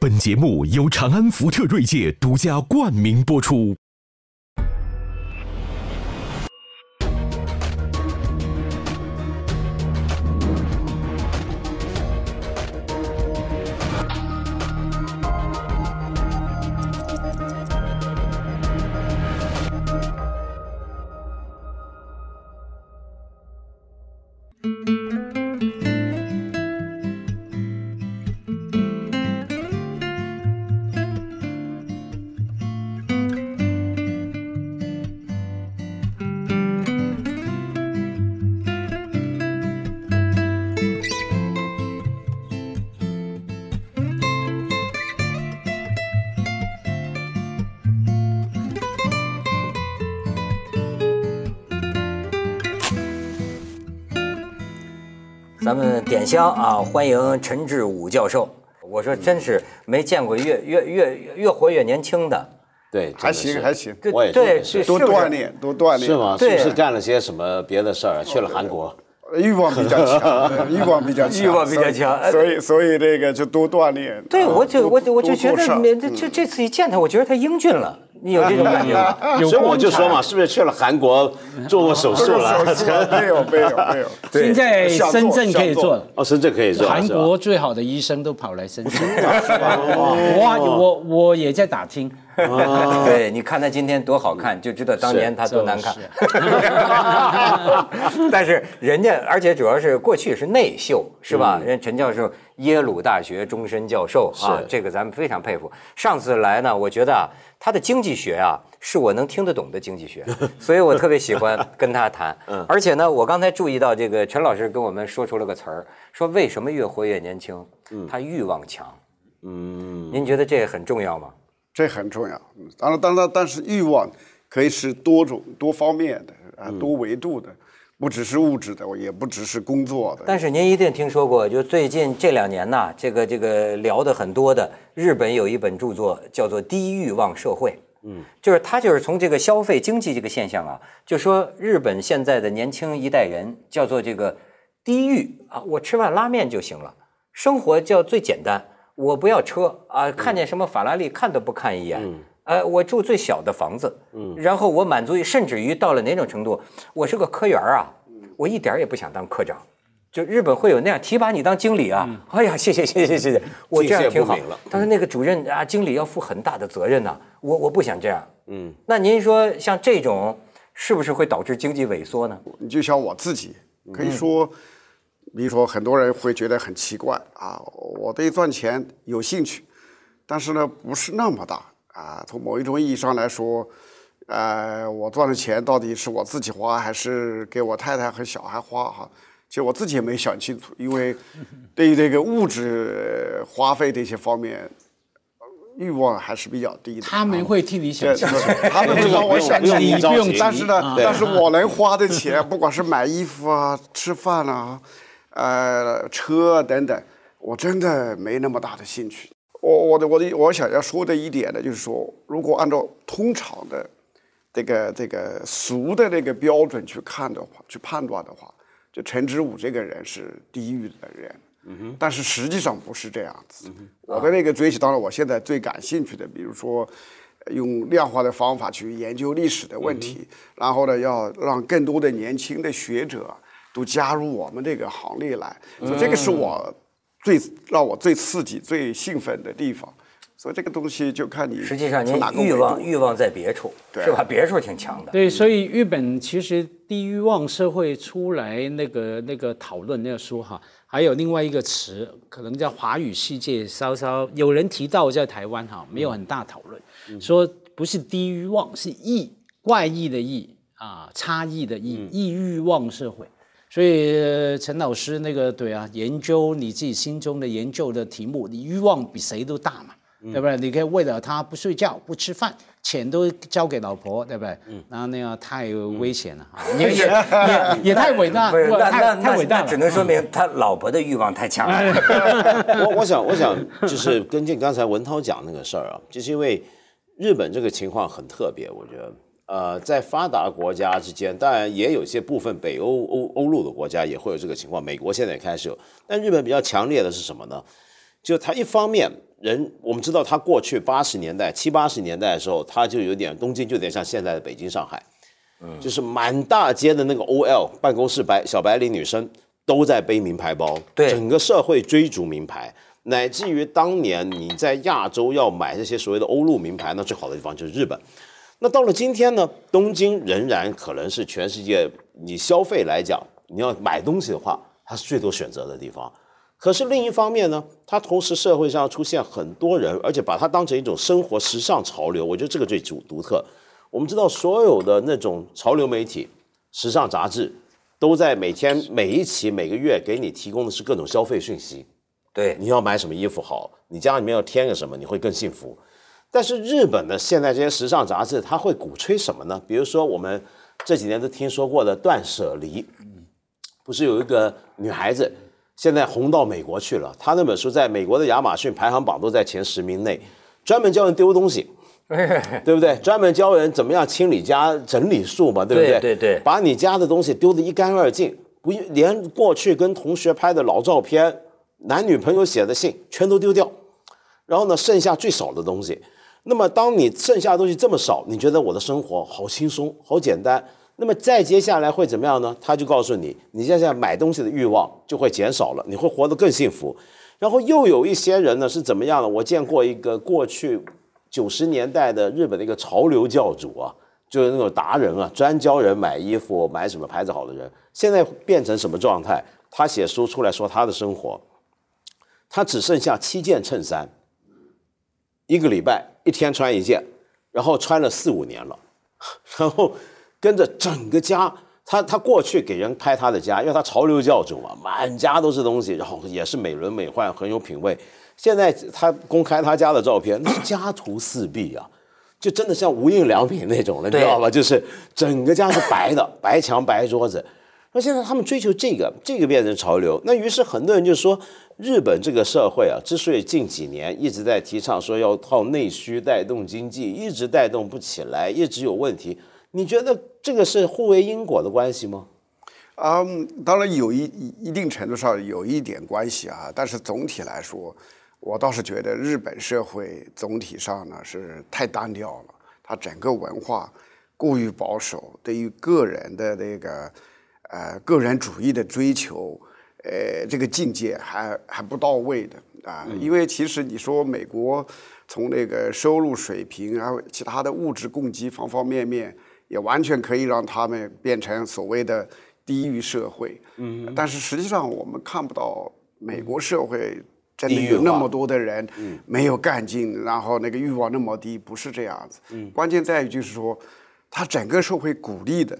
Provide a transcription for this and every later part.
本节目由长安福特锐界独家冠名播出。点香啊，欢迎陈志武教授。我说真是没见过越越越越活越年轻的，对，还行还行，我也对，是。多锻炼多锻炼。是吗？对。是不是干了些什么别的事儿？去了韩国，欲望比较强，欲望比较强，欲望比较强。所以所以这个就多锻炼。对，啊我就我就我就觉得这这这次一见他，我觉得他英俊了。你有这种感觉吗？所以我就说嘛，是不是去了韩国做过手术了？手术啊没有没有没有，现在深圳可以做了。哦，深圳可以做，韩国最好的医生都跑来深圳，我我我也在打听，对，你看他今天多好看，就知道当年他多难看。但是人家，而且主要是过去是内秀，是吧？人陈教授耶鲁大学终身教授啊，这个咱们非常佩服。上次来呢，我觉得啊，他的经济学啊是我能听得懂的经济学，所以我特别喜欢跟他谈。而且呢，我刚才注意到这个陈老师跟我们说出了个词儿，说为什么越活越年轻？他欲望强。嗯，您觉得这很重要吗？这很重要。嗯当然当然，但是欲望可以是多种多方面的啊，多维度的，不只是物质的，也不只是工作的。但是您一定听说过，就最近这两年呐，这个这个聊的很多的，日本有一本著作叫做《低欲望社会》。嗯，就是他就是从这个消费经济这个现象啊，就说日本现在的年轻一代人叫做这个低欲啊，我吃碗拉面就行了，生活叫最简单，我不要车啊，看见什么法拉利看都不看一眼。呃，我住最小的房子，嗯，然后我满足于，甚至于到了哪种程度，我是个科员啊，我一点儿也不想当科长，就日本会有那样提拔你当经理啊，哎呀，谢谢谢谢谢谢，我这样挺好。但是那个主任啊，经理要负很大的责任呐、我我不想这样。嗯，那您说像这种是不是会导致经济萎缩呢？你就像我自己，可以说，比如说很多人会觉得很奇怪啊，我对赚钱有兴趣，但是呢不是那么大啊。从某一种意义上来说，呃，我赚的钱到底是我自己花还是给我太太和小孩花哈？其实我自己也没想清楚，因为对于这个物质花费这些方面，欲望还是比较低的。他们会 替你想对，清楚。他们知道我想你着急但是呢，啊但是我能花的钱，不管是买衣服啊、吃饭啊、呃、车啊等等，我真的没那么大的兴趣。我我的我的我想要说的一点呢，就是说，如果按照通常的这个这个俗的那个标准去看的话，去判断的话，就陈之武这个人是地狱的人。但是实际上不是这样子。我的那个追求，当然我现在最感兴趣的，比如说呃用量化的方法去研究历史的问题，然后呢，要让更多的年轻的学者都加入我们这个行列来，所以这个是我最让我最刺激、最兴奋的地方。所以这个东西就看你实际上您从哪个欲望欲望在别处，对是吧？别处挺强的。对，所以日本其实低欲望社会出来那个那个讨论那个书哈，还有另外一个词，可能在华语世界稍稍有人提到，在台湾哈没有很大讨论，说不是低欲望，是异怪异的异啊，差异的异，异欲望社会。所以呃陈老师那个对啊，研究你自己心中的研究的题目，你欲望比谁都大嘛。对不对？你可以为了他不睡觉、不吃饭，钱都交给老婆，对不对？嗯，然后那样太危险了，啊 也也也也太伟大，不是，那太那那太伟大了。只能说明他老婆的欲望太强了。我我想我想就是跟进刚才文涛讲那个事儿啊，就是因为日本这个情况很特别，我觉得。呃，在发达国家之间，当然也有些部分北欧欧欧陆的国家也会有这个情况，美国现在也开始有，但日本比较强烈的是什么呢？就他一方面人，我们知道他过去八十年代、七八十年代的时候，他就有点东京就有点像现在的北京、上海，嗯，就是满大街的那个 OL 办公室白小白领女生都在背名牌包，对整个社会追逐名牌。乃至于当年你在亚洲要买这些所谓的欧陆名牌，那最好的地方就是日本。那到了今天呢，东京仍然可能是全世界你消费来讲，你要买东西的话，它是最多选择的地方。可是另一方面呢，它同时社会上出现很多人，而且把它当成一种生活时尚潮流，我觉得这个最独独特。我们知道所有的那种潮流媒体、时尚杂志，都在每天每一期每个月给你提供的是各种消费讯息。对，你要买什么衣服好，你家里面要添个什么，你会更幸福。但是日本的现在这些时尚杂志，它会鼓吹什么呢？比如说我们这几年都听说过的断舍离，不是有一个女孩子现在红到美国去了，她那本书在美国的亚马逊排行榜都在前十名内，专门教人丢东西。对不对？专门教人怎么样清理家、整理术嘛，对不对？对对对把你家的东西丢得一干二净，不连过去跟同学拍的老照片、男女朋友写的信全都丢掉，然后呢，剩下最少的东西。那么，当你剩下的东西这么少，你觉得我的生活好轻松、好简单？那么再接下来会怎么样呢？他就告诉你，你现在买东西的欲望就会减少了，你会活得更幸福。然后又有一些人呢是怎么样的？我见过一个过去九十年代的日本的一个潮流教主啊，就是那种达人啊，专教人买衣服、买什么牌子好的人，现在变成什么状态？他写书出来说他的生活，他只剩下七件衬衫，一个礼拜一天穿一件，然后穿了四五年了，然后跟着整个家，他他过去给人拍他的家，因为他潮流教主嘛，满家都是东西，然后也是美轮美奂，很有品味。现在他公开他家的照片，那是 家徒四壁啊，就真的像无印良品那种了，你知道吧？就是整个家是白的，白墙白桌子。那现在他们追求这个，这个变成潮流。那于是很多人就说，日本这个社会啊，之所以近几年一直在提倡说要靠内需带动经济，一直带动不起来，一直有问题。你觉得这个是互为因果的关系吗？啊、当然有一一一定程度上有一点关系啊，但是总体来说，我倒是觉得日本社会总体上呢是太单调了，它整个文化过于保守，对于个人的那个呃个人主义的追求，呃这个境界还还不到位的啊，因为其实你说美国从那个收入水平，然后其他的物质供给方方面面，也完全可以让他们变成所谓的低于社会。嗯，但是实际上我们看不到美国社会真的有那么多的人没有干劲，然后那个欲望那么低，不是这样子。嗯，关键在于就是说，他整个社会鼓励的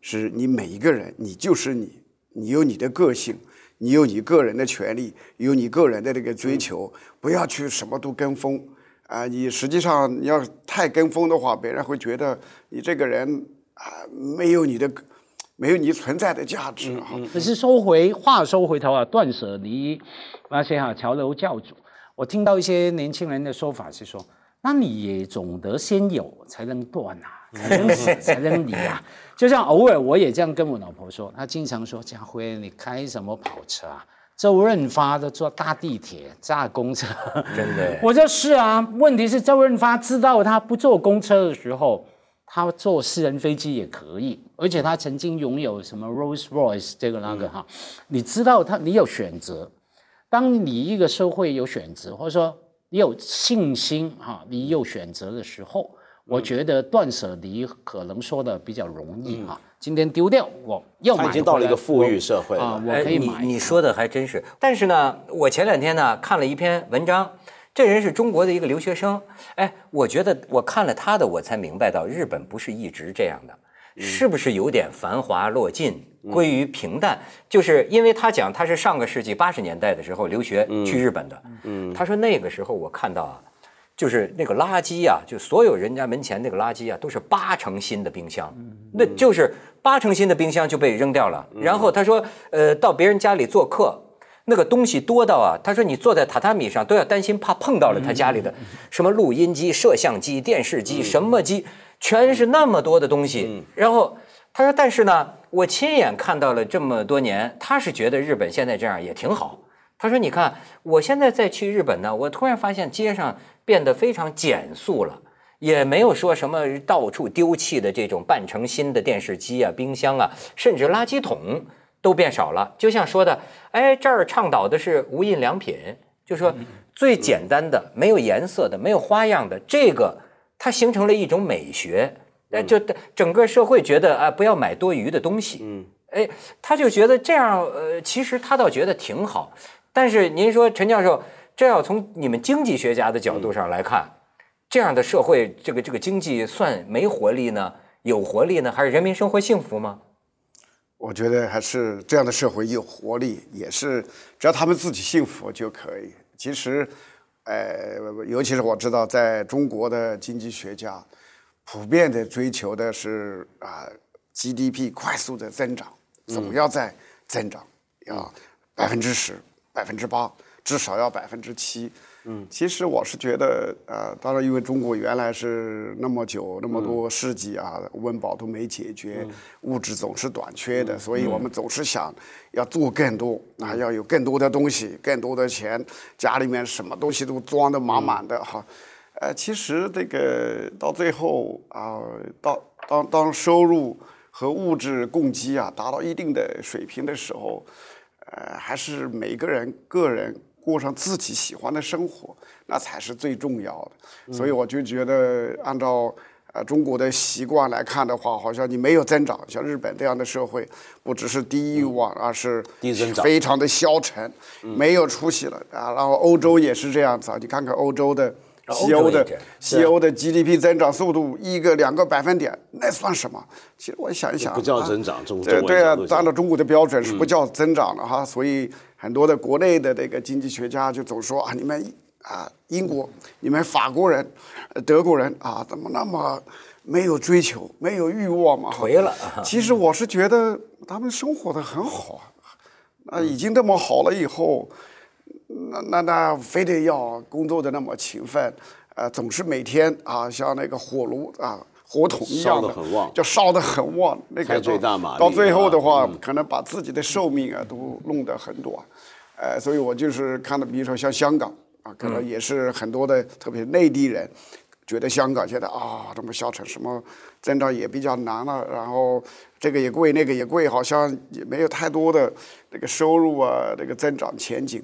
是你每一个人，你就是你，你有你的个性。你有你个人的权利，有你个人的这个追求，不要去什么都跟风啊、你实际上你要太跟风的话，别人会觉得你这个人啊、没有你的没有你存在的价值啊。可是收回话说回头啊，断舍离那些哈潮流教主，我听到一些年轻人的说法是说，那你也总得先有才能断啊，才能舍才能离啊。就像偶尔我也这样跟我老婆说，她经常说家辉你开什么跑车啊？周润发都坐大地铁、炸公车，真的。我就是啊，问题是周润发知道他不坐公车的时候，他坐私人飞机也可以，而且他曾经拥有什么 Rolls Royce 这个那个哈，你知道他你有选择，当你一个社会有选择，或者说你有信心哈，你有选择的时候，我觉得断舍离可能说的比较容易啊。今天丢掉，我要买他已经到了一个富裕社会了啊，我哎可以买。你你说的还真是，但是呢，我前两天呢看了一篇文章，这人是中国的一个留学生。哎，我觉得我看了他的，我才明白到日本不是一直这样的，是不是有点繁华落尽，归于平淡？就是因为他讲他是上个世纪八十年代的时候留学去日本的，嗯他说那个时候我看到啊。就是那个垃圾呀、就所有人家门前那个垃圾啊，都是八成新的冰箱，那就是八成新的冰箱就被扔掉了。然后他说，呃，到别人家里做客，那个东西多到啊，他说你坐在榻榻米上都要担心怕碰到了他家里的什么录音机、摄像机、电视机，什么机，全是那么多的东西。然后他说，但是呢，我亲眼看到了这么多年，他是觉得日本现在这样也挺好。他说：“你看，我现在再去日本呢，我突然发现街上变得非常简素了，也没有说什么到处丢弃的这种半成新的电视机啊、冰箱啊，甚至垃圾桶都变少了。就像说的，哎，这儿倡导的是无印良品，就说最简单的、没有颜色的、没有花样的这个，它形成了一种美学。那就整个社会觉得啊，不要买多余的东西。嗯，哎，他就觉得这样，呃，其实他倒觉得挺好。”但是您说陈教授，这要从你们经济学家的角度上来看，这样的社会，这个这个经济算没活力呢，有活力呢，还是人民生活幸福吗？我觉得还是这样的社会有活力，也是只要他们自己幸福就可以。其实，呃，尤其是我知道，在中国的经济学家普遍的追求的是啊，GDP 快速的增长，总要在增长，要百分之十。百分之八，至少要百分之七。嗯，其实我是觉得，呃，当然，因为中国原来是那么久、那么多世纪啊，温饱都没解决，物质总是短缺的，所以我们总是想要做更多，啊，要有更多的东西、更多的钱，家里面什么东西都装得满满的哈。呃，其实这个到最后啊，到当当收入和物质供给啊达到一定的水平的时候。呃，还是每个人个人过上自己喜欢的生活，那才是最重要的。所以我就觉得，按照呃中国的习惯来看的话，好像你没有增长，像日本这样的社会，不只是低欲望，而是非常的消沉，没有出息了啊。然后欧洲也是这样子啊，你看看欧洲的。西欧的西欧的 GDP 增长速度一个两个百分点，那算什么？其实我想一想，不叫增长，中对对啊，按照中国的标准是不叫增长的哈。所以很多的国内的这个经济学家就总说啊，你们啊英国，你们法国人、德国人啊，怎么那么没有追求、没有欲望嘛？颓了。其实我是觉得他们生活的很好啊，啊，已经这么好了以后。那那那非得要工作的那么勤奋，呃，总是每天啊，像那个火炉啊，火桶一样的，就烧得很旺。那个到最后的话，可能把自己的寿命啊都弄得很短。呃，所以我就是看到，比如说像香港啊，可能也是很多的，特别是内地人，觉得香港现在啊这么消沉，什么增长也比较难了，然后这个也贵，那个也贵，好像也没有太多的这个收入啊，这个增长前景。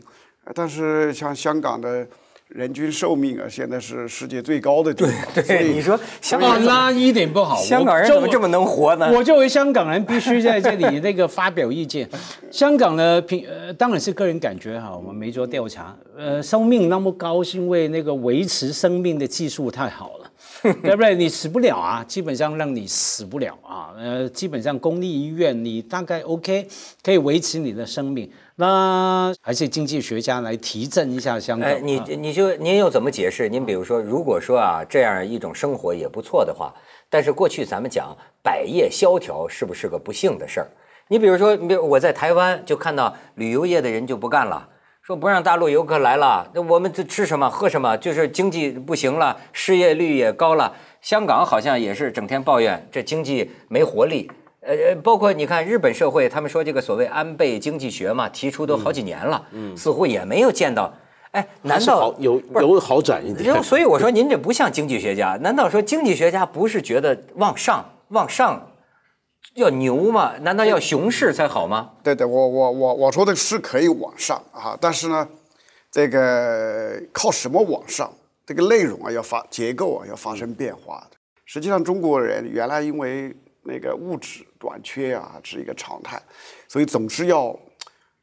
但是像香港的人均寿命啊，现在是世界最高的。对对，你说香港那一点不好。香港人怎么这么能活呢？我作为香港人，必须在这里那个发表意见。香港的平呃，当然是个人感觉哈，我们没做调查。呃，生命那么高，是因为那个维持生命的技术太好了，对不对？你死不了啊，基本上让你死不了啊。呃，基本上公立医院你大概 OK，可以维持你的生命。那还是经济学家来提振一下香港。哎，你你就您又怎么解释？您比如说，如果说啊这样一种生活也不错的话，但是过去咱们讲百业萧条是不是个不幸的事儿？你比如说，比如我在台湾就看到旅游业的人就不干了，说不让大陆游客来了，那我们这吃什么喝什么？就是经济不行了，失业率也高了。香港好像也是整天抱怨这经济没活力。呃呃，包括你看日本社会，他们说这个所谓安倍经济学嘛，提出都好几年了，嗯，似乎也没有见到，哎，难道有有好转一点？所以我说您这不像经济学家，难道说经济学家不是觉得往上往上要牛吗？难道要熊市才好吗？对对，我我我我说的是可以往上啊，但是呢，这个靠什么往上？这个内容啊要发结构啊要发生变化的。实际上中国人原来因为那个物质短缺啊是一个常态，所以总是要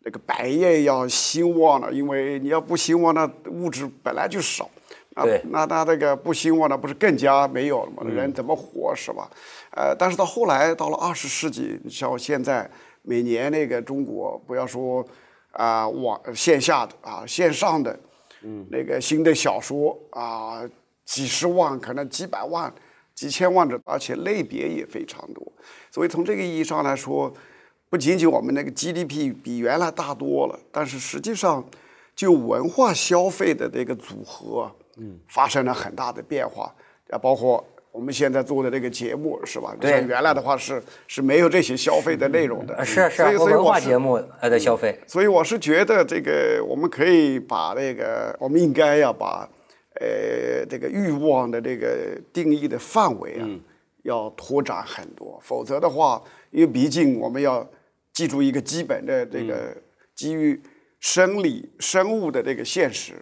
那个百业要兴旺了，因为你要不兴旺，那物质本来就少，啊，那那这个不兴旺，那不是更加没有了吗？人怎么活是吧？呃，但是到后来到了二十世纪，像现在每年那个中国，不要说啊网线下的啊线上的，嗯，那个新的小说啊几十万可能几百万。几千万的，而且类别也非常多，所以从这个意义上来说，不仅仅我们那个 GDP 比原来大多了，但是实际上就文化消费的这个组合，嗯，发生了很大的变化，啊，包括我们现在做的这个节目是吧？对像原来的话是是没有这些消费的内容的。呃是啊是啊所以，所以文化节目呃的消费，所以我是觉得这个我们可以把那个，我们应该要把，呃，这个欲望的这个定义的范围啊，要拓展很多。否则的话，因为毕竟我们要记住一个基本的这个基于生理生物的这个现实，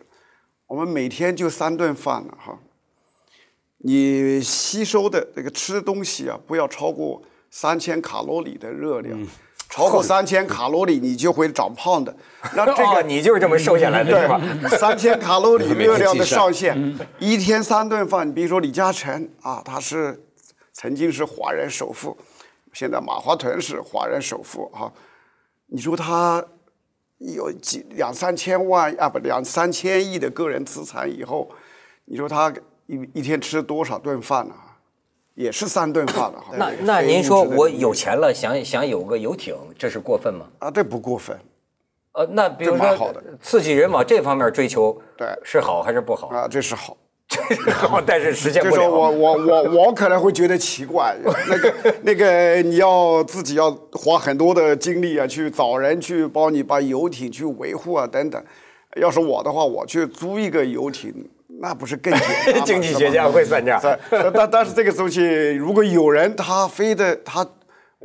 我们每天就三顿饭了哈。你吸收的这个吃的东西啊，不要超过三千卡路里的热量，超过三千卡路里你就会长胖的。那这个哦你就是这么瘦下来的是吧？三千 卡路里热量的上限，嗯一天三顿饭。你比如说李嘉诚啊，他是曾经是华人首富，现在马化腾是华人首富啊。你说他有几两三千万啊，不两三千亿的个人资产以后，你说他一一天吃多少顿饭呢、也是三顿饭了。那那您说我有钱了，想想有个游艇，这是过分吗？啊，这不过分。呃，那比如说刺激人往这方面追求，对是好还是不好？啊，这是好。这好，但是实现不这时候我。我我我可能会觉得奇怪，那个那个你要自己要花很多的精力啊，去找人去帮你把游艇去维护啊等等。要是我的话，我去租一个游艇，那不是更简单？经济学家会算账。但但但是这个东西，如果有人他非得他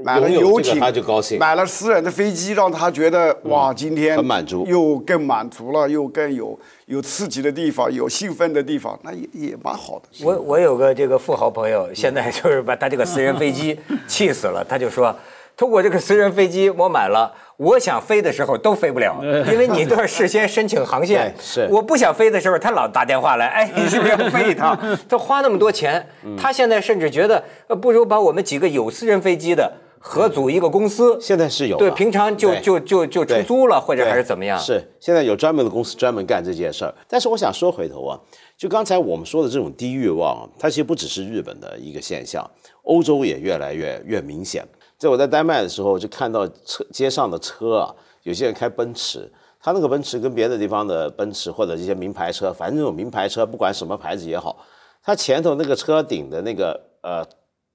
买了游艇，他就高兴买了私人的飞机，让他觉得哇，今天很满足又更满足了，又更有有刺激的地方，有兴奋的地方，那也也蛮好的。我我有个这个富豪朋友，现在就是把他这个私人飞机气死了，他就说，他我这个私人飞机我买了，我想飞的时候都飞不了，因为你都要事先申请航线。是我不想飞的时候，他老打电话来，哎，你是不是要飞一趟？他花那么多钱，他现在甚至觉得，呃不如把我们几个有私人飞机的合组一个公司。现在是有对，平常就就就就出租了，或者还是怎么样？是，现在有专门的公司专门干这件事儿。但是我想说回头啊，就刚才我们说的这种低欲望啊，它其实不只是日本的一个现象，欧洲也越来越越明显。在我在丹麦的时候，就看到车街上的车啊，有些人开奔驰，他那个奔驰跟别的地方的奔驰或者一些名牌车，反正这种名牌车，不管什么牌子也好，它前头那个车顶的那个呃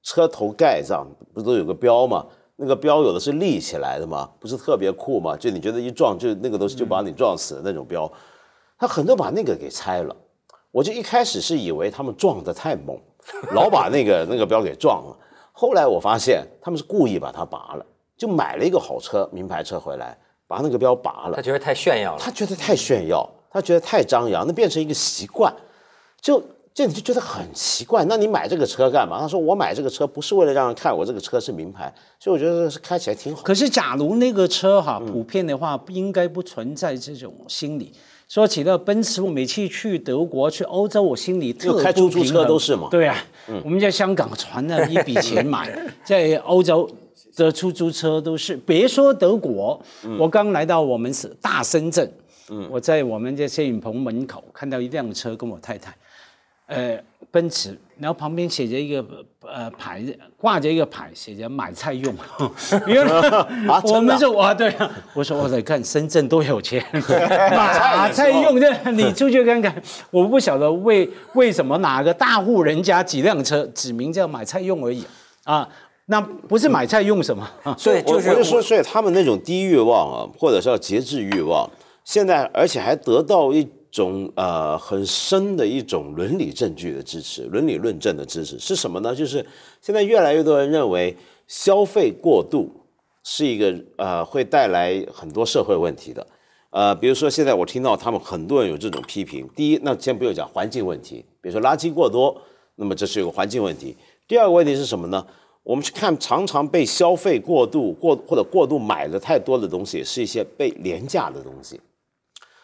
车头盖上不都有个标吗？那个标有的是立起来的嘛，不是特别酷嘛？就你觉得一撞就那个东西就把你撞死的那种标，他很多把那个给拆了。我就一开始是以为他们撞得太猛，老把那个那个标给撞了。后来我发现他们是故意把它拔了，就买了一个好车，名牌车回来，把那个标拔了他。觉得太炫耀了。他觉得太炫耀，他觉得太张扬，那变成一个习惯，就这你就觉得很奇怪。那你买这个车干嘛？他说我买这个车不是为了让人看我这个车是名牌，所以我觉得是开起来挺好。可是，假如那个车嗯哈普遍的话，不应该不存在这种心理。说起了奔驰，我每次去德国、去欧洲，我心里特就开出租车都是嘛对啊，我们在香港存了一笔钱买，在欧洲的出租车都是，别说德国，我刚来到我们是大深圳，我在我们这摄影棚门口看到一辆车，跟我太太，呃，奔驰，然后旁边写着一个呃牌子，挂着一个牌，写着买菜用。因为我们说哇，对啊，我说我来看深圳多有钱，买菜用的，你出去看看。我不晓得为为什么哪个大户人家几辆车指明叫买菜用而已啊，那不是买菜用什么？所以就是我我就说，所以他们那种低欲望啊，或者是要节制欲望，现在而且还得到一种呃很深的一种伦理证据的支持，伦理论证的支持是什么呢？就是现在越来越多人认为消费过度是一个呃会带来很多社会问题的。呃，比如说现在我听到他们很多人有这种批评。第一，那先不用讲环境问题，比如说垃圾过多，那么这是一个环境问题。第二个问题是什么呢？我们去看常常被消费过度过或者过度买的太多的东西，是一些被廉价的东西。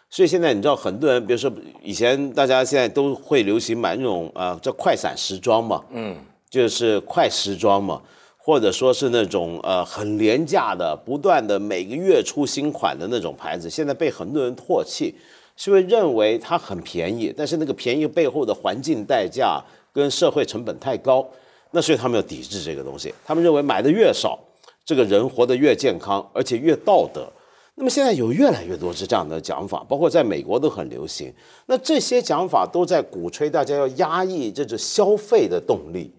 所以现在你知道，很多人，比如说以前大家现在都会流行买那种呃叫快闪时装嘛，嗯，就是快时装嘛，或者说是那种呃很廉价的，不断的每个月出新款的那种牌子，现在被很多人唾弃，是因为认为它很便宜，但是那个便宜背后的环境代价跟社会成本太高，那所以他们要抵制这个东西，他们认为买的越少，这个人活得越健康，而且越道德。那么现在有越来越多是这样的讲法，包括在美国都很流行。那这些讲法都在鼓吹大家要压抑这种消费的动力。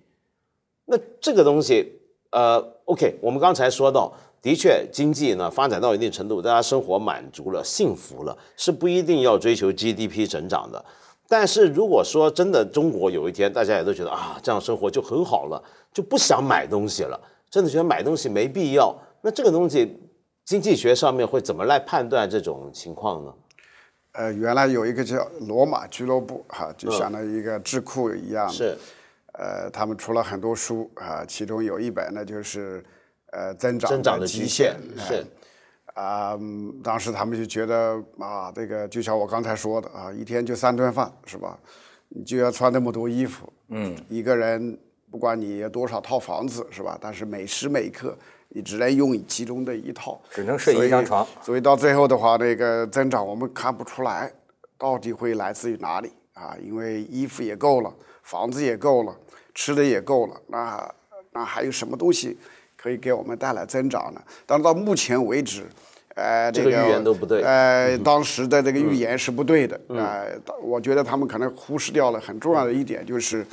那这个东西，呃，OK，我们刚才说到，的确经济呢发展到一定程度，大家生活满足了、幸福了，是不一定要追求 GDP 增长的。但是如果说真的中国有一天大家也都觉得啊这样生活就很好了，就不想买东西了，真的觉得买东西没必要，那这个东西。经济学上面会怎么来判断这种情况呢？呃，原来有一个叫罗马俱乐部，哈，就相当于一个智库一样。是。呃，他们出了很多书啊，其中有一本呢，就是呃增长的极限。是。啊，当时他们就觉得啊，这个就像我刚才说的啊，一天就三顿饭是吧？你就要穿那么多衣服。嗯。一个人不管你有多少套房子是吧？但是每时每刻。你只能用其中的一套，只能睡一张床。所以到最后的话，那个增长我们看不出来，到底会来自于哪里啊？因为衣服也够了，房子也够了，吃的也够了，那那还有什么东西可以给我们带来增长呢？但是到目前为止，呃，这个预言都不对。呃，当时的这个预言是不对的。呃，我觉得他们可能忽视掉了很重要的一点，就是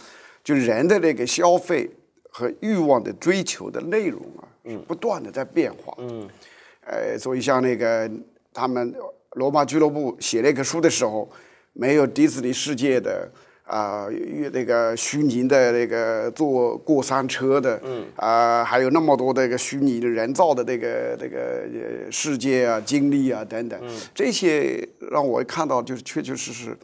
就人的这个消费和欲望的追求的内容啊。不断的在变化，嗯，呃，所以像那个他们罗马俱乐部写那个书的时候，没有迪士尼世界的啊，那个虚拟的那个坐过山车的，嗯，啊，还有那么多那个虚拟的人造的那个那个世界啊、经历啊等等，这些让我看到就是确确实实。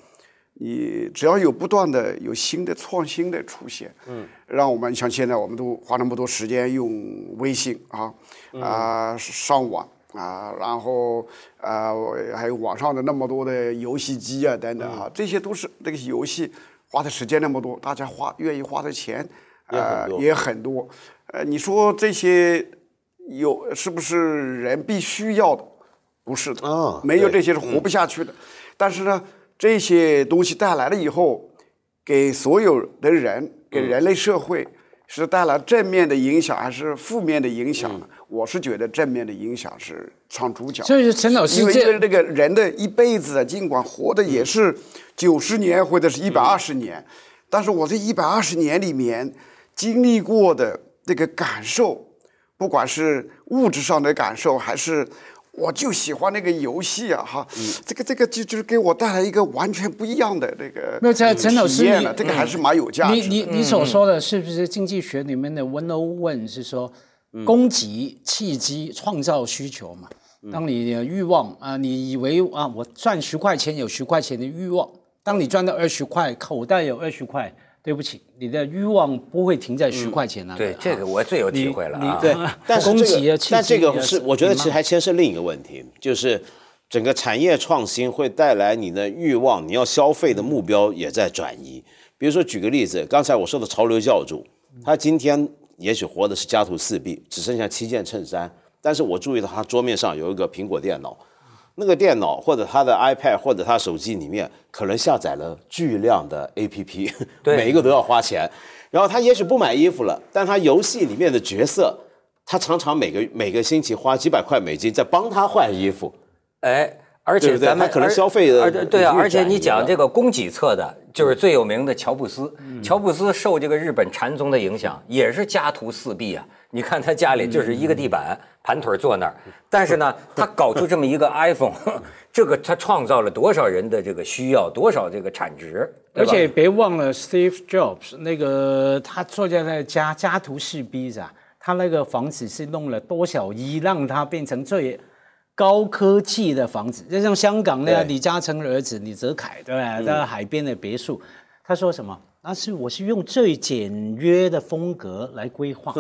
你只要有不断的有新的创新的出现，嗯，让我们像现在我们都花那么多时间用微信啊，啊上网啊，然后啊还有网上的那么多的游戏机啊等等啊，这些都是这个游戏花的时间那么多，大家花愿意花的钱啊也很多，呃，你说这些有是不是人必须要的？不是的，没有这些是活不下去的，但是呢。这些东西带来了以后，给所有的人，给人类社会是带来正面的影响还是负面的影响呢？我是觉得正面的影响是唱主角。所以陈老师，因为这个人的一辈子啊，尽管活的也是九十年或者是一百二十年，但是我这一百二十年里面经历过的这个感受，不管是物质上的感受还是。我就喜欢那个游戏啊，哈，这个这个就就是给我带来一个完全不一样的那个那在陈老师，你这个还是蛮有价值的。你你你所说的是不是经济学里面的 one o one 是说供给契机创造需求嘛？当你的欲望啊，你以为啊，我赚十块钱有十块钱的欲望，当你赚到二十块，口袋有二十块。对不起，你的欲望不会停在十块钱那对，这个我最有体会了啊。对，但是这个，但这个是我觉得其实还牵涉另一个问题，就是整个产业创新会带来你的欲望，你要消费的目标也在转移。比如说举个例子，刚才我说的潮流教主，他今天也许活的是家徒四壁，只剩下七件衬衫，但是我注意到他桌面上有一个苹果电脑。那个电脑或者他的 iPad 或者他手机里面可能下载了巨量的 APP，每一个都要花钱。然后他也许不买衣服了，但他游戏里面的角色，他常常每个每个星期花几百块美金在帮他换衣服。哎，而且咱们可能消费的对啊，而且你讲这个供给侧的，就是最有名的乔布斯。乔布斯受这个日本禅宗的影响，也是家徒四壁啊。你看他家里就是一个地板。盘腿坐那儿，但是呢，他搞出这么一个 iPhone，这个他创造了多少人的这个需要，多少这个产值，而且别忘了 Steve Jobs 那个他坐在那家家徒四壁啊，他那个房子是弄了多少亿，让他变成最高科技的房子，就像香港那样，李嘉诚儿子李泽楷对吧，在海边的别墅，他说什么？那是我是用最简约的风格来规划，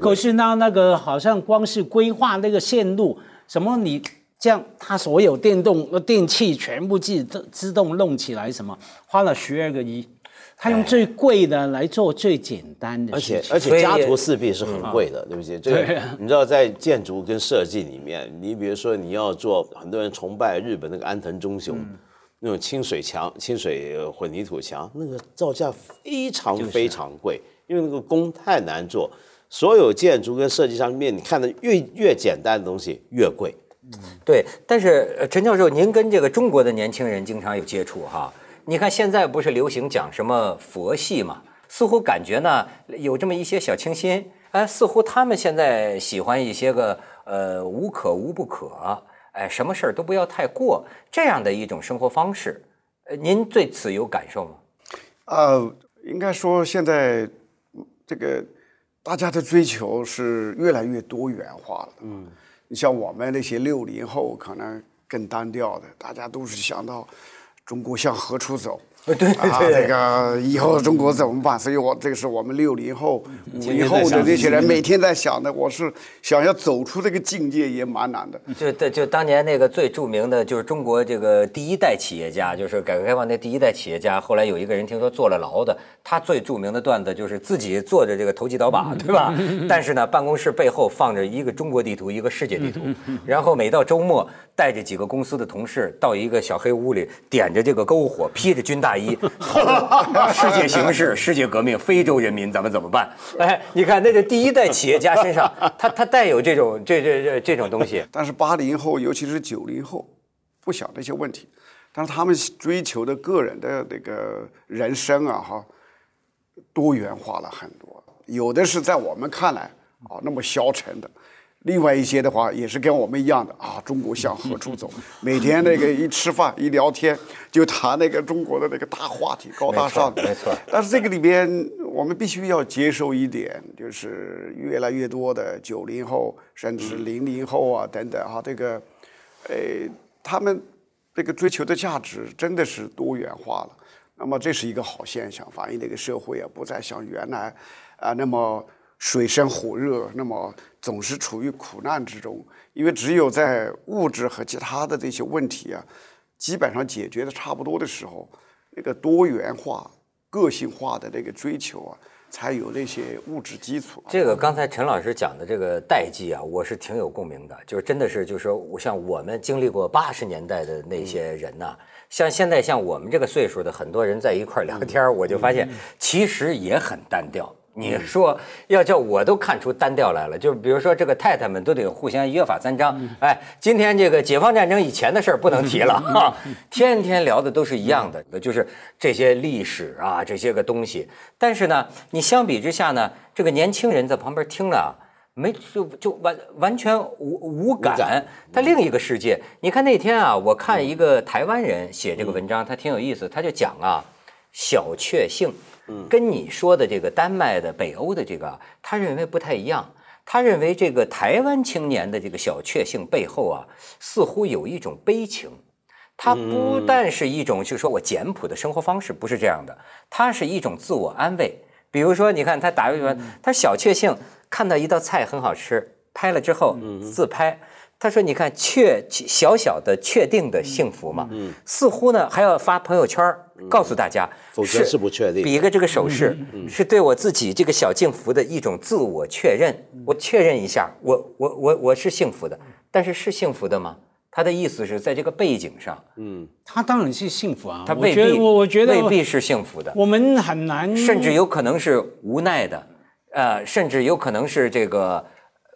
可是那，那个好像光是规划那个线路，什么你这样，他所有电动的电器全部自自动弄起来，什么？花了十二个亿，他用最贵的来做最简单的，而且而且家徒四壁是很贵的，对不起，这个你知道在建筑跟设计里面，你比如说你要做，很多人崇拜日本那个安藤忠雄。那种清水墙、清水混凝土墙，那个造价非常非常贵，因为那个工太难做。所有建筑跟设计上面，你看的越越简单的东西越贵，对，但是呃陈教授，您跟这个中国的年轻人经常有接触哈。你看现在不是流行讲什么佛系嘛？似乎感觉呢有这么一些小清新，哎，似乎他们现在喜欢一些个呃无可无不可，哎，什么事儿都不要太过这样的一种生活方式。呃，您对此有感受吗？呃，应该说现在这个大家的追求是越来越多元化了。嗯，你像我们那些六零后，可能更单调的，大家都是想到中国向何处走。对对啊，这个以后中国怎么办？所以我这个是我们六零后、五零后的这些人每天在想的。我是想要走出这个境界也蛮难的。就就就当年那个最著名的就是中国这个第一代企业家，就是改革开放那第一代企业家。后来有一个人听说坐了牢的，他最著名的段子就是自己坐着这个投机倒把，对吧？但是呢，办公室背后放着一个中国地图，一个世界地图，然后每到周末带着几个公司的同事到一个小黑屋里，点着这个篝火，披着军大衣，世界形势、世界革命、非洲人民咱们怎么办？哎，你看那个第一代企业家身上，他他带有这种这这这这种东西。但是八零后，尤其是九零后，不想这些问题，但是他们追求的个人的那个人生啊，哈，多元化了很多。有的是在我们看来啊那么消沉的，另外一些的话也是跟我们一样的啊，中国向何处走？每天那个一吃饭一聊天就谈那个中国的那个大话题，高大上的。没错没错但是这个里边，我们必须要接受一点，就是越来越多的九零后，甚至零零后啊等等哈，这个，呃，他们这个追求的价值真的是多元化了。那么这是一个好现象，反映这个社会啊不再像原来啊那么水深火热，那么总是处于苦难之中。因为只有在物质和其他的这些问题啊，基本上解决的差不多的时候，那个多元化、个性化的那个追求啊，才有那些物质基础。这个刚才陈老师讲的这个代际啊，我是挺有共鸣的，就是真的是，就是说我像我们经历过八十年代的那些人呐、像现在像我们这个岁数的很多人在一块儿聊天儿，我就发现其实也很单调。你说要叫我都看出单调来了，就是比如说这个太太们都得互相约法三章，哎，今天这个解放战争以前的事儿不能提了哈，天天聊的都是一样的，就是这些历史啊这些个东西。但是呢，你相比之下呢，这个年轻人在旁边听了啊。没就就完完全无无感，他另一个世界。你看那天啊，我看一个台湾人写这个文章，他挺有意思，他就讲啊，小确幸，跟你说的这个丹麦的、北欧的这个啊，他认为不太一样。他认为这个台湾青年的这个小确幸背后啊，似乎有一种悲情。它不但是一种，就是说我简朴的生活方式，不是这样的，它是一种自我安慰。比如说，你看他打个比方，他小确幸看到一道菜很好吃，拍了之后自拍。他说：“你看，确小小的确定的幸福嘛，似乎呢还要发朋友圈儿告诉大家，否则是不确定比一个这个手势，是对我自己这个小幸福的一种自我确认。我确认一下，我我我我是幸福的，但是是幸福的吗？他的意思是在这个背景上，嗯他当然是幸福啊，他未必，我觉我我觉得未必是幸福的，我们很难，甚至有可能是无奈的，呃，甚至有可能是这个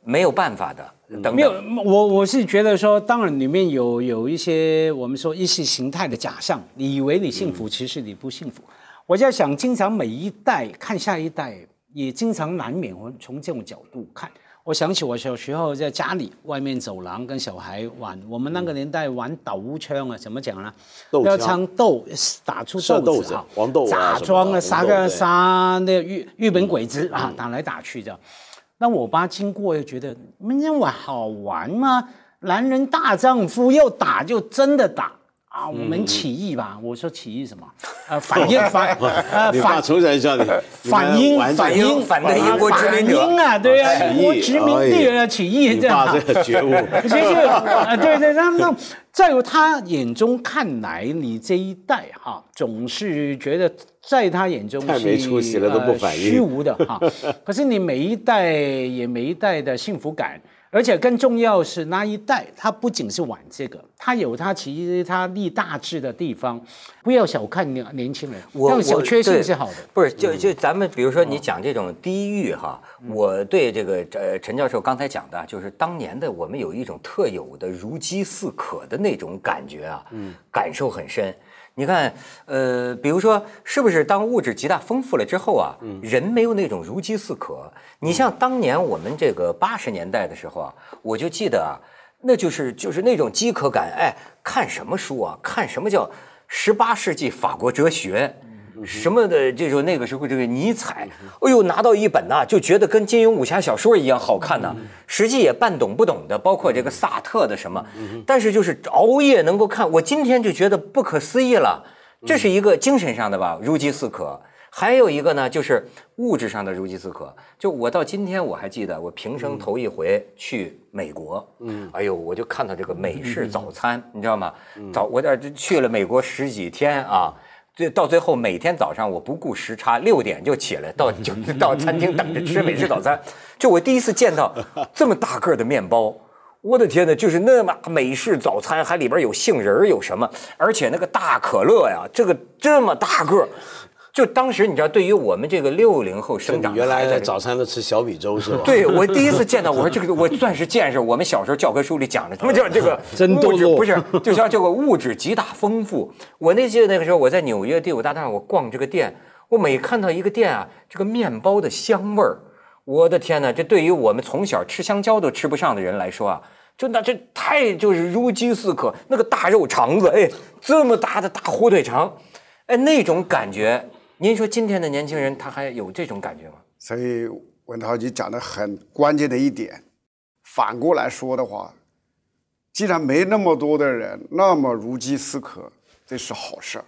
没有办法的，等等。没有，我我是觉得说，当然里面有有一些我们说意识形态的假象，你以为你幸福，其实你不幸福。我在想，经常每一代看下一代，也经常难免会从这种角度看。我想起我小时候在家里外面走廊跟小孩玩，我们那个年代玩斗枪啊，怎么讲呢？豆要枪唱豆，打出射豆子假装啊杀个杀那个日日本鬼子啊，打来打去这样。那我爸经过又觉得，你们这玩好玩吗？男人大丈夫要打就真的打啊！我们起义吧。我说起义什么？呃，反应反 呃你爸反从小就叫你反英反英，反对英国殖民啊，对啊，起义英国殖民地人啊，起义你这样啊。爸这个觉悟，其实啊，对对，那那在他眼中看来，你这一代哈，总是觉得在他眼中是太没出息了都不反应呃虚无的哈。可是你每一代也每一代的幸福感而且更重要是那一代，他不仅是玩这个，他有他其实他立大志的地方。不要小看年年轻人，我但小确幸是好的。不是，就就咱们比如说你讲这种低欲哈，我对这个呃陈教授刚才讲的，就是当年的我们有一种特有的如饥似渴的那种感觉啊，感受很深。你看，呃，比如说，是不是当物质极大丰富了之后啊，人没有那种如饥似渴？你像当年我们这个八十年代的时候啊，我就记得啊，那就是就是那种饥渴感，哎，看什么书啊？看什么叫十八世纪法国哲学？什么的这种那个时候这个尼采，哎呦拿到一本呐、就觉得跟金庸武侠小说一样好看呐、实际也半懂不懂的，包括这个萨特的什么，但是就是熬夜能够看，我今天就觉得不可思议了。这是一个精神上的吧，如饥似渴。还有一个呢，就是物质上的如饥似渴。就我到今天我还记得，我平生头一回去美国，嗯，哎呦，我就看到这个美式早餐，你知道吗？早我这去了美国十几天啊，最到最后每天早上我不顾时差，六点就起来到 就到餐厅等着吃美式早餐。就我第一次见到这么大个的面包。我的天哪，就是那么美式早餐，还里边有杏仁儿有什么，而且那个大可乐呀，这个这么大个儿，就当时你知道，对于我们这个六零后生长原来在早餐都吃小米粥是吧？对我第一次见到，我说这个我算是见识。我们小时候教科书里讲的，什么叫这个真物质不是，就像这个物质极大丰富。我那记得那个时候我在纽约第五大道上，我逛这个店，我每看到一个店啊，这个面包的香味儿，我的天哪，这对于我们从小吃香蕉都吃不上的人来说啊，就那这太就是如饥似渴。那个大肉肠子，哎，这么大的大火腿肠，哎，那种感觉，您说今天的年轻人他还有这种感觉吗？所以文涛你讲的很关键的一点，反过来说的话，既然没那么多的人那么如饥似渴，这是好事儿。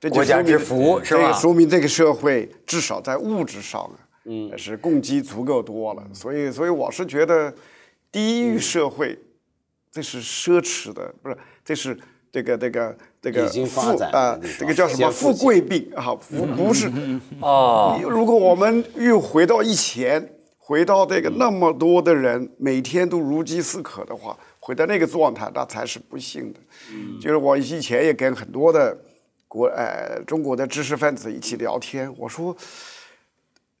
这就国家之福是吧这个说明这个社会至少在物质上啊，嗯，是供给足够多了。所以，所以我是觉得，低欲社会，这是奢侈的，不是，这是这个这个这个已经发富展啊这个叫什么富贵病啊？不不是。哦，如果我们又回到以前，回到这个那么多的人每天都如饥似渴的话，回到那个状态，那才是不幸的。就是我以前也跟很多的国呃中国的知识分子一起聊天，我说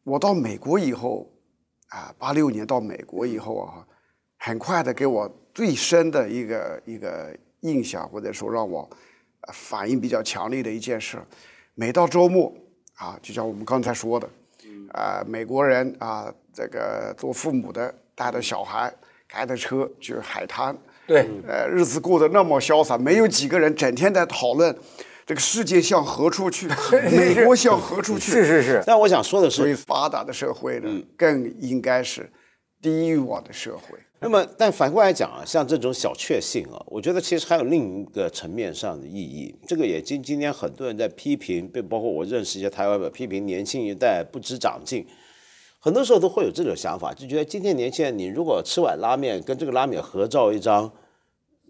我到美国以后啊，八六年到美国以后啊，很快的给我最深的一个一个印象，或者说让我呃反应比较强烈的一件事，每到周末啊，就像我们刚才说的，啊、美国人啊，这个做父母的带着小孩开着车去海滩，对，呃，日子过得那么潇洒，没有几个人整天在讨论这个世界向何处去，美国向何处去。是是是，但我想说的是所以是，发达的社会呢，更应该是低欲望的社会。那么但反过来讲啊，像这种小确幸啊，我觉得其实还有另一个层面上的意义。这个也今今天很多人在批评，并包括我认识一些台湾的批评年轻一代不知长进。很多时候都会有这种想法，就觉得今天年轻人，你如果吃碗拉面，跟这个拉面合照一张，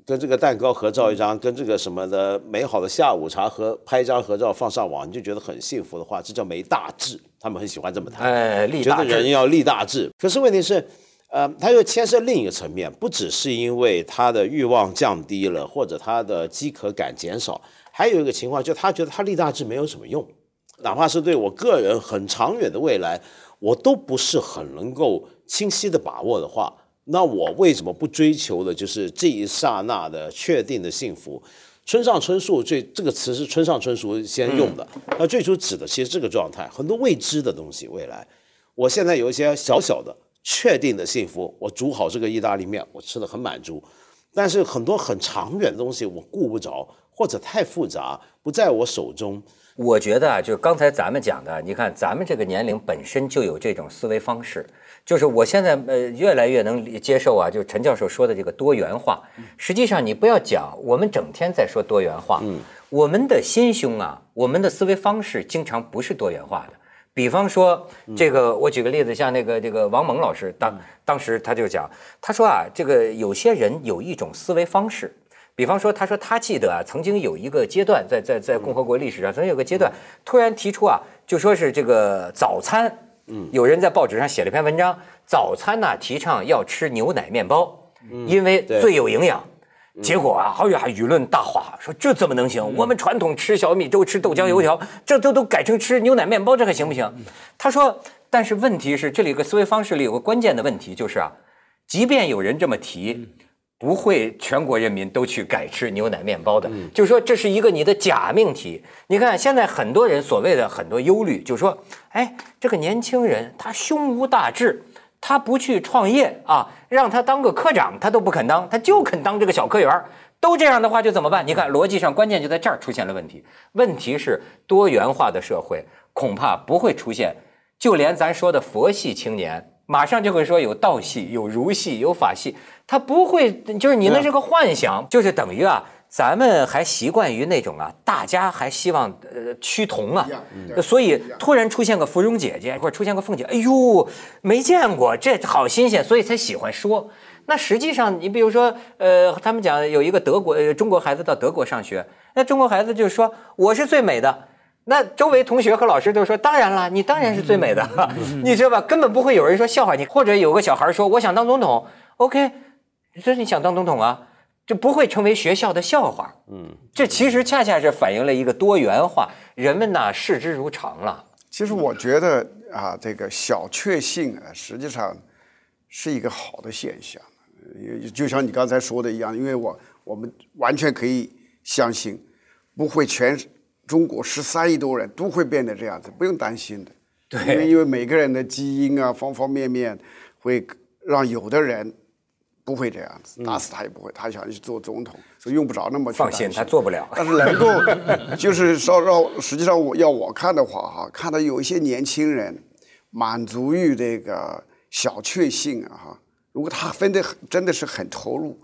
跟这个蛋糕合照一张，跟这个什么的美好的下午茶合拍一张合照放上网，你就觉得很幸福的话，这叫没大志。他们很喜欢这么谈。哎，立大志，得人要立大志。可是问题是，呃，它又牵涉另一个层面，不只是因为他的欲望降低了，或者他的饥渴感减少，还有一个情况，就他觉得他立大志没有什么用，哪怕是对我个人很长远的未来，我都不是很能够清晰的把握的话。那我为什么不追求的就是这一刹那的确定的幸福？村上春树这这个词是村上春树先用的，那最初指的其实这个状态，很多未知的东西，未来，我现在有一些小小的确定的幸福，我煮好这个意大利面，我吃的很满足，但是很多很长远的东西我顾不着，或者太复杂，不在我手中。我觉得啊，就是刚才咱们讲的，你看咱们这个年龄本身就有这种思维方式，就是我现在呃越来越能接受啊，就是陈教授说的这个多元化。实际上你不要讲，我们整天在说多元化，嗯我们的心胸啊，我们的思维方式经常不是多元化的。比方说，这个我举个例子，像那个这个王蒙老师，当当时他就讲，他说啊，这个有些人有一种思维方式，比方说，他说他记得啊，曾经有一个阶段，在在在共和国历史上，曾经有个阶段，突然提出啊，就说是这个早餐嗯，有人在报纸上写了篇文章，早餐呢提倡要吃牛奶面包，因为最有营养。结果啊，哎呀，舆论大哗，说这怎么能行？我们传统吃小米粥、吃豆浆油条，这都都改成吃牛奶面包，这还行不行？他说，但是问题是，这里有个思维方式里有个关键的问题，就是啊，即便有人这么提，不会全国人民都去改吃牛奶面包的。就是说，这是一个你的假命题。你看，现在很多人所谓的很多忧虑，就是说，哎，这个年轻人他胸无大志。他不去创业啊，让他当个科长，他都不肯当，他就肯当这个小科员都这样的话，就怎么办？你看逻辑上关键就在这儿出现了问题。问题是多元化的社会恐怕不会出现，就连咱说的佛系青年，马上就会说有道系、有儒系、有法系，他不会，就是你那是个幻想，就是等于啊。咱们还习惯于那种啊，大家还希望呃趋同啊，所以突然出现个芙蓉姐姐或者出现个凤姐，哎呦，没见过，这好新鲜，所以才喜欢说。那实际上，你比如说，呃，他们讲有一个德国呃中国孩子到德国上学，那中国孩子就说我是最美的，那周围同学和老师都说当然了，你当然是最美的，你知道吧？根本不会有人说笑话你，或者有个小孩说我想当总统，OK，这你想当总统啊？就不会成为学校的笑话。嗯，这其实恰恰是反映了一个多元化，人们呢视之如常了。其实我觉得啊，这个小确幸啊，实际上是一个好的现象。就像你刚才说的一样，因为我我们完全可以相信，不会全中国十三亿多人都会变得这样子，不用担心的。对，因为因为每个人的基因啊，方方面面会让有的人。不会这样子，打死他也不会。他想去做总统，所以用不着那么放心，他做不了。但是能够，就是说让实际上我要我看的话哈，看到有一些年轻人满足于这个小确幸啊哈，如果他分的真的是很投入，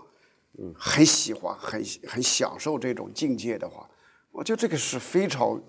嗯，很喜欢，很很享受这种境界的话，我觉得这个是非常。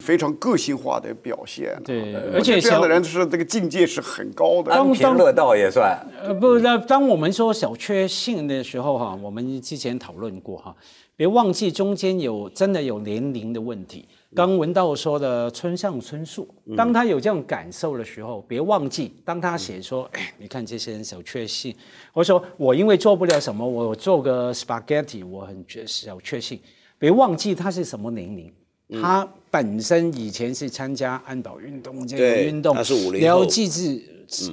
非常个性化的表现，对，而且这样的人是这个境界是很高的，安贫乐道也算。呃，不，那当我们说小确幸的时候哈，我们之前讨论过哈，别忘记中间有真的有年龄的问题。刚文道说的村上春树，当他有这种感受的时候，别忘记，当他写说，哎，你看这些人小确幸，我说我因为做不了什么，我做个 spaghetti，我很确小确幸。别忘记他是什么年龄。他本身以前是参加安保运动这个运动，然后。即使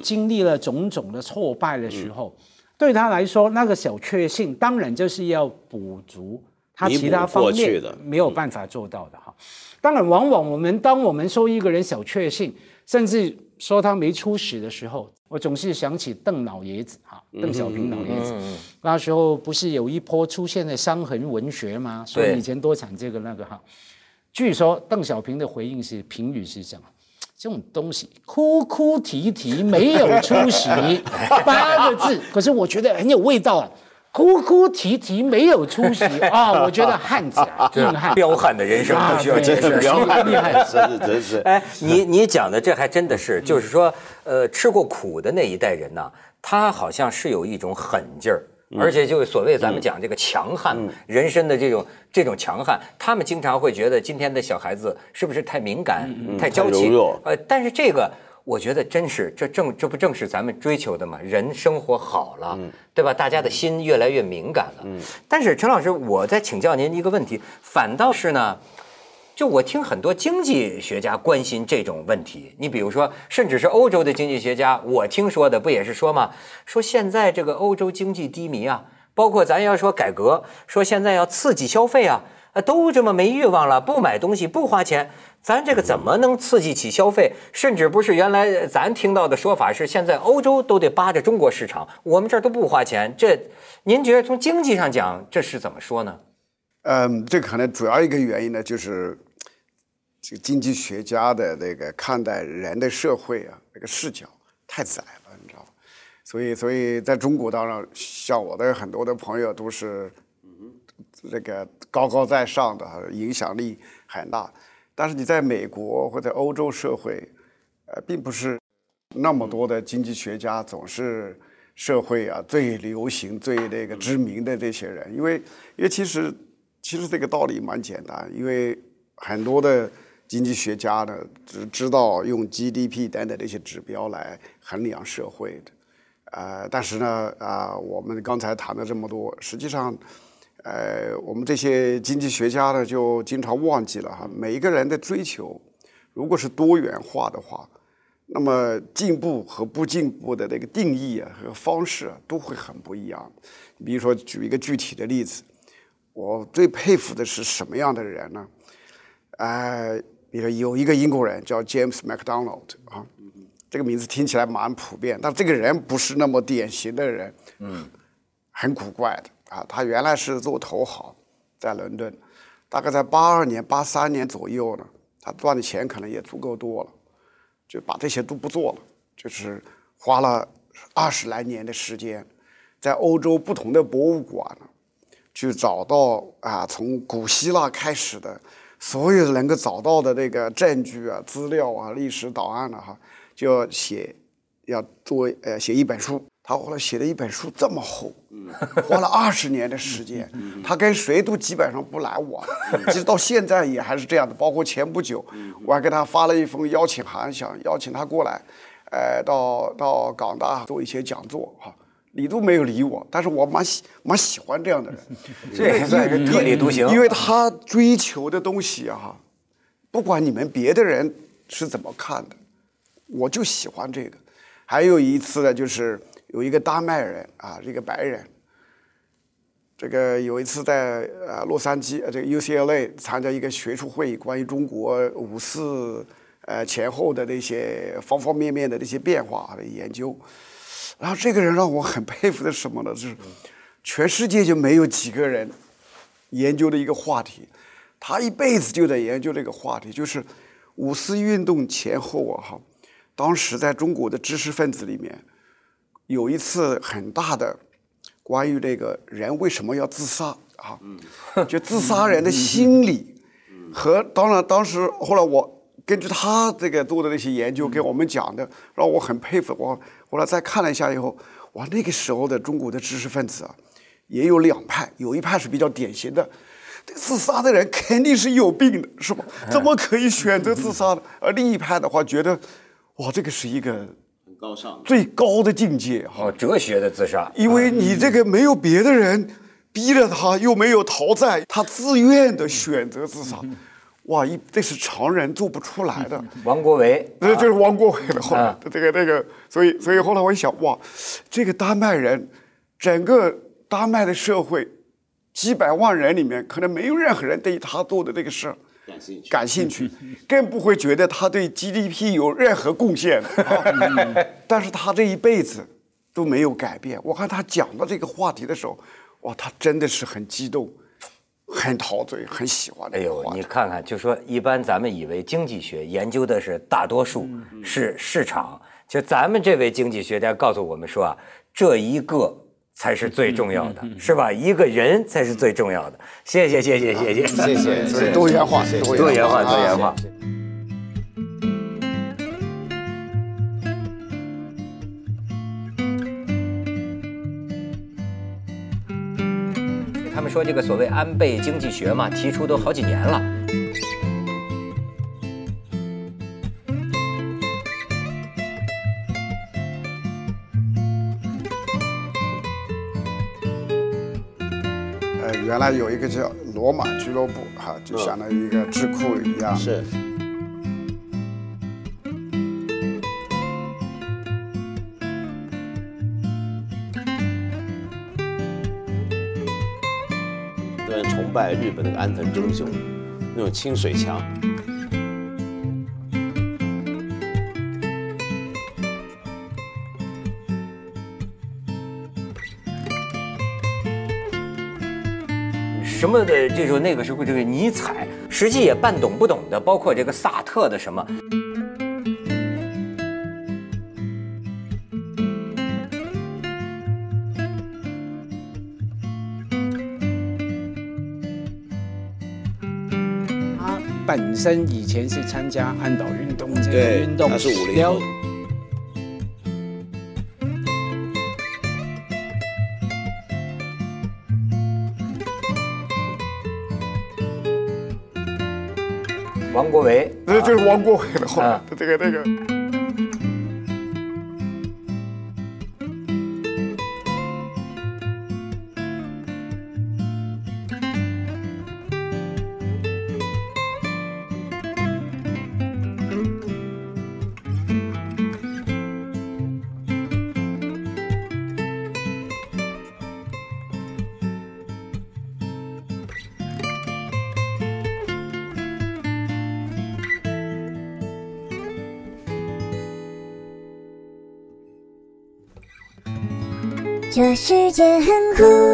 经历了种种的挫败的时候，对他来说，那个小确幸当然就是要补足他其他方面没有办法做到的哈。当然，往往我们当我们说一个人小确幸，甚至说他没出息的时候，我总是想起邓老爷子哈，邓小平老爷子，那时候不是有一波出现的伤痕文学吗？所以以前多产这个那个哈。据说邓小平的回应是评语是这样：这种东西哭哭啼啼没有出息，八个字。可是我觉得很有味道啊，哭哭啼啼没有出息啊，我觉得汉子 啊，硬汉，彪悍的人生不需要解释，彪悍厉害，真是真是。哎，你你讲的这还真的是，就是说，呃，吃过苦的那一代人呢，他好像是有一种狠劲儿。而且就是所谓咱们讲这个强悍，人生的这种这种强悍，他们经常会觉得今天的小孩子是不是太敏感、太娇气？呃，但是这个我觉得真是，这正这不正是咱们追求的吗？人生活好了，对吧？大家的心越来越敏感了。但是陈老师，我再请教您一个问题，反倒是呢。就我听很多经济学家关心这种问题，你比如说，甚至是欧洲的经济学家，我听说的不也是说吗？说现在这个欧洲经济低迷啊，包括咱要说改革，说现在要刺激消费啊，啊，都这么没欲望了，不买东西，不花钱，咱这个怎么能刺激起消费？甚至不是原来咱听到的说法是，现在欧洲都得扒着中国市场，我们这儿都不花钱，这您觉得从经济上讲，这是怎么说呢？嗯，这可能主要一个原因呢，就是。这个经济学家的那个看待人的社会啊，那个视角太窄了，你知道吗？所以，所以在中国，当然像我的很多的朋友都是，这个高高在上的，影响力很大。但是你在美国或者欧洲社会，呃，并不是那么多的经济学家总是社会啊最流行、最那个知名的这些人，因为，因为其实，其实这个道理蛮简单，因为很多的。经济学家呢只知道用 GDP 等等这些指标来衡量社会的，呃，但是呢，啊、我们刚才谈了这么多，实际上，呃，我们这些经济学家呢就经常忘记了哈，每一个人的追求，如果是多元化的话，那么进步和不进步的那个定义啊和方式啊都会很不一样。比如说，举一个具体的例子，我最佩服的是什么样的人呢？呃，比如有一个英国人叫 James MacDonald 啊，这个名字听起来蛮普遍，但这个人不是那么典型的人，嗯，很古怪的啊。他原来是做投行，在伦敦，大概在八二年、八三年左右呢，他赚的钱可能也足够多了，就把这些都不做了，就是花了二十来年的时间，在欧洲不同的博物馆呢，去找到啊，从古希腊开始的所有能够找到的那个证据啊、资料啊、历史档案了、哈，就要写，要做呃写一本书。他后来写了一本书这么厚，花了二十年的时间，他跟谁都基本上不来往，其实到现在也还是这样的。包括前不久，我还给他发了一封邀请函，想邀请他过来，呃，到到港大做一些讲座哈。理都没有理我，但是我蛮喜蛮喜欢这样的人，这也算是特立独行。因为他追求的东西啊，不管你们别的人是怎么看的，我就喜欢这个。还有一次呢，就是有一个丹麦人啊，一个白人，这个有一次在呃洛杉矶呃这个 UCLA 参加一个学术会议，关于中国五四呃前后的那些方方面面的那些变化的研究。然后这个人让我很佩服的什么呢？就是全世界就没有几个人研究的一个话题，他一辈子就在研究这个话题，就是五四运动前后啊，哈，当时在中国的知识分子里面有一次很大的关于这个人为什么要自杀啊，就自杀人的心理和当然当时后来我。根据他这个做的那些研究给我们讲的，让我很佩服。我后来再看了一下以后，哇，那个时候的中国的知识分子啊，也有两派，有一派是比较典型的，自杀的人肯定是有病的，是吧？怎么可以选择自杀呢？而另一派的话，觉得哇，这个是一个很高尚，最高的境界哈。哦，哲学的自杀，因为你这个没有别的人逼着他，又没有讨债，他自愿的选择自杀。哇，一这是常人做不出来的。王国维，这就是王国维的后来这个这个，所以所以后来我一想，哇，这个丹麦人，整个丹麦的社会，几百万人里面，可能没有任何人对他做的这个事儿感兴趣。感兴趣，更不会觉得他对 GDP 有任何贡献。啊 但是他这一辈子都没有改变。我看他讲到这个话题的时候，哇，他真的是很激动。很陶醉，很喜欢哎呦。你看看，就说一般咱们以为经济学研究的是大多数，是市场，就咱们这位经济学家告诉我们说啊，这一个才是最重要的，是吧？一个人才是最重要的。谢谢，谢谢，谢谢，谢谢，多元化，多元化，多元化。说这个所谓安倍经济学嘛，提出都好几年了。呃，原来有一个叫罗马俱乐部，哈、就相当于一个智库一样。是拜日本那个安藤忠雄那种清水墙，什么的，这种那个时候这个尼采，实际也半懂不懂的，包括这个萨特的什么。身以前是参加安保运动这个运动，他是50了后。王国维，这就是王国维的后来啊。这个这个。这世界很酷。